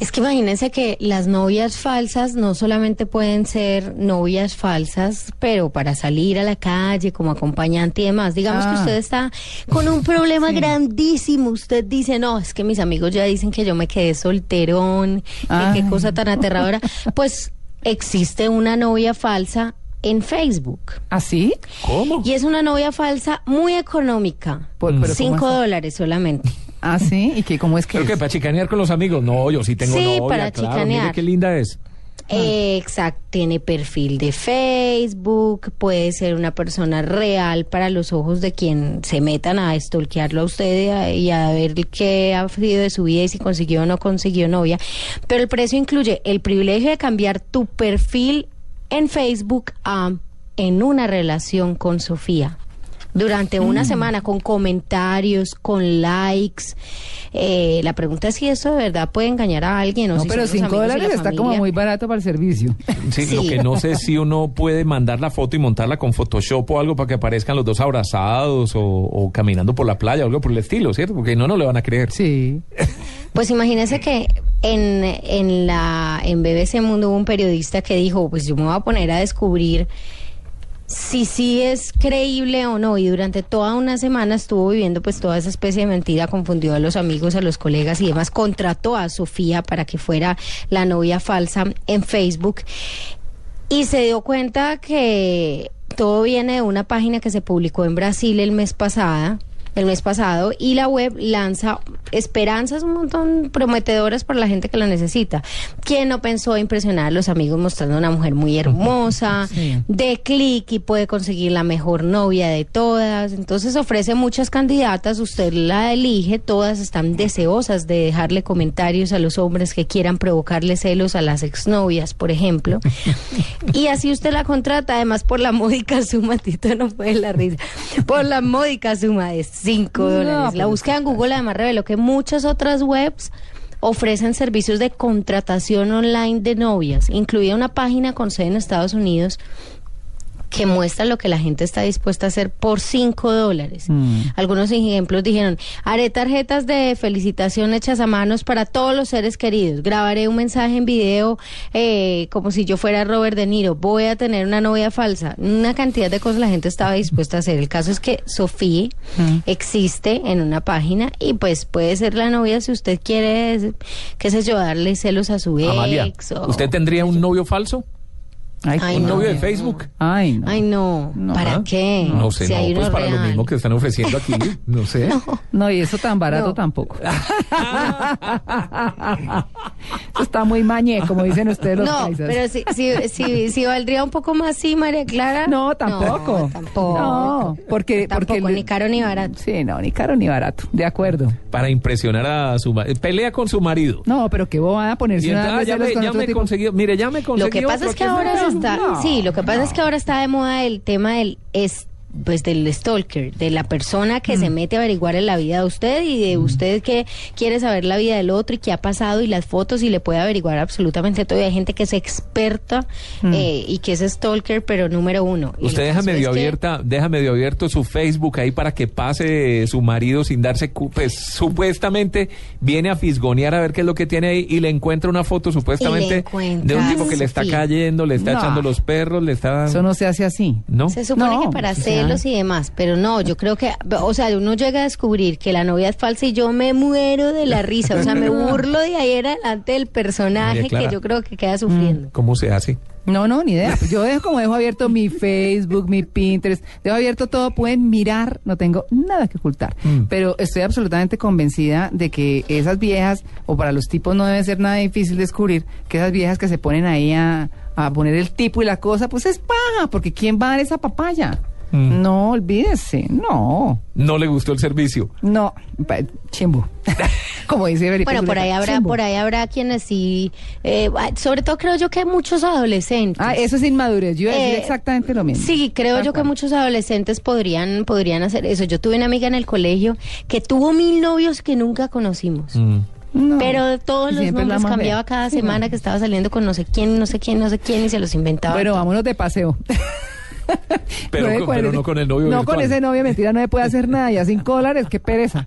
Es que imagínense que las novias falsas no solamente pueden ser novias falsas, pero para salir a la calle como acompañante y demás. Digamos que Ah. usted está con un problema grandísimo. Usted dice, no, es que mis amigos ya dicen que yo me quedé solterón, que qué Ay. cosa tan aterradora. Pues existe una novia falsa en Facebook. ¿Así? ¿Cómo? Y es una novia falsa muy económica. Por- pero ¿cómo Cinco dólares solamente. ¿Ah, sí? ¿Y qué, cómo es que Creo que es? para chicanear con los amigos. No, yo sí tengo Sí, novia, para claro. chicanear. Mire qué linda es. Exacto, tiene perfil de Facebook, puede ser una persona real para los ojos de quien se metan a stalkearlo a usted y a ver qué ha sido de su vida y si consiguió o no consiguió novia. Pero el precio incluye el privilegio de cambiar tu perfil en Facebook a en una relación con Sofía. Durante una semana, con comentarios, con likes. Eh, la pregunta es si eso de verdad puede engañar a alguien o No, si pero son los 5 amigos y dólares la está como muy barato para el servicio. Sí, Sí. Lo que no sé si uno puede mandar la foto y montarla con Photoshop o algo para que aparezcan los dos abrazados o, o caminando por la playa o algo por el estilo, ¿cierto? Porque no, no le van a creer. Sí. Pues imagínese que en, en la en BBC Mundo hubo un periodista que dijo, pues yo me voy a poner a descubrir si sí es creíble o no. Y durante toda una semana estuvo viviendo pues toda esa especie de mentira, confundió a los amigos, a los colegas y demás, contrató a Sofía para que fuera la novia falsa en Facebook. Y se dio cuenta que todo viene de una página que se publicó en Brasil el mes pasada, el mes pasado, y la web lanza esperanzas un montón prometedoras para la gente que la necesita. ¿Quién no pensó impresionar a los amigos mostrando una mujer muy hermosa, Sí. de clic y puede conseguir la mejor novia de todas? Entonces ofrece muchas candidatas, usted la elige, todas están deseosas de dejarle comentarios a los hombres que quieran provocarle celos a las exnovias, por ejemplo. Y así usted la contrata, además por la módica suma, Tito no puede la risa, por la módica suma de 5 No, dólares. La búsqueda en Google además reveló que muchas otras webs ofrecen servicios de contratación online de novias, incluida una página con sede en Estados Unidos que muestra lo que la gente está dispuesta a hacer por 5 dólares. Mm. Algunos ejemplos dijeron, haré tarjetas de felicitación hechas a manos para todos los seres queridos, grabaré un mensaje en video eh, como si yo fuera Robert De Niro, voy a tener una novia falsa. Una cantidad de cosas la gente estaba dispuesta a hacer. El caso es que Sofía Mm. existe en una página y pues puede ser la novia si usted quiere, qué sé yo, darle celos a su Amalia, ex. o- ¿usted tendría un novio falso? Ay, Ay, ¿Un no. novio de Facebook? Ay, no. Ay, no, No. ¿para ¿Ah? qué? No sé, Si hay no, pues para lo mismo que están ofreciendo aquí. No sé. No, y eso tan barato No. tampoco. Eso está muy mañé, como dicen ustedes los No, paisas. pero si, si, si, si valdría un poco más, sí, María Clara. No, tampoco. No, tampoco. No, porque... Tampoco, porque ni caro ni barato. Sí, no, ni caro ni barato. De acuerdo. Para impresionar a su marido. Pelea con su marido. No, pero qué bobada ponerse Y una ah, ya celos me, ya me conseguido. Mire, ya me conseguí Lo que pasa es que ahora. Está, No, sí, lo que pasa no. es que ahora está de moda el tema del es pues del stalker, de la persona que Mm. se mete a averiguar en la vida de usted y de usted que quiere saber la vida del otro y qué ha pasado y las fotos y le puede averiguar absolutamente todo. Y hay gente que es experta Mm. eh, y que es stalker, pero número uno. Usted deja medio que- abierta, deja medio abierto su Facebook ahí para que pase su marido sin darse pues supuestamente viene a fisgonear a ver qué es lo que tiene ahí y le encuentra una foto supuestamente de un tipo que le está cayendo, le está No. echando los perros, le está Eso no se hace así. ¿no? Se supone No, que para sea- celos y demás, pero no, yo creo que, o sea, uno llega a descubrir que la novia es falsa y yo me muero de la risa, o sea, me burlo de ahí en adelante del personaje María Clara. que yo creo que queda sufriendo. ¿Cómo se hace? No, no, ni idea. Yo dejo como dejo abierto mi Facebook, mi Pinterest, dejo abierto todo, pueden mirar, no tengo nada que ocultar. Mm. Pero estoy absolutamente convencida de que esas viejas, o para los tipos no debe ser nada difícil descubrir, que esas viejas que se ponen ahí a, a poner el tipo y la cosa, pues es paja, porque ¿quién va a dar esa papaya? Mm. No, olvídese, no, No le gustó el servicio. no, pa- chimbo. Como dice Felipe Bueno, por ahí habrá, chimbo. por ahí habrá quienes sí, eh, sobre todo creo yo que muchos adolescentes. Ah, eso es inmadurez. Yo iba a decir Eh, exactamente lo mismo. Sí, creo Tal yo que muchos adolescentes podrían, podrían hacer eso. Yo tuve una amiga en el colegio que tuvo mil novios que nunca conocimos. Mm. No. Pero todos los nombres cambiaba cada Sí, semana no. que estaba saliendo con no sé quién, no sé quién, no sé quién y se los inventaba. Bueno, todo. vámonos de paseo. Pero, Nueve con- pero no con el novio No virtual. con ese novio, mentira, no me puede hacer nada. Ya cinco dólares, qué pereza.